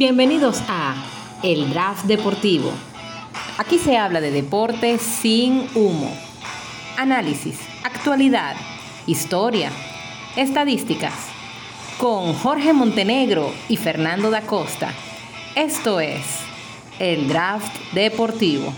Bienvenidos a El Draft Deportivo. Aquí se habla de deporte sin humo. Análisis, actualidad, historia, estadísticas. Con Jorge Montenegro y Fernando da Costa. Esto es El Draft Deportivo.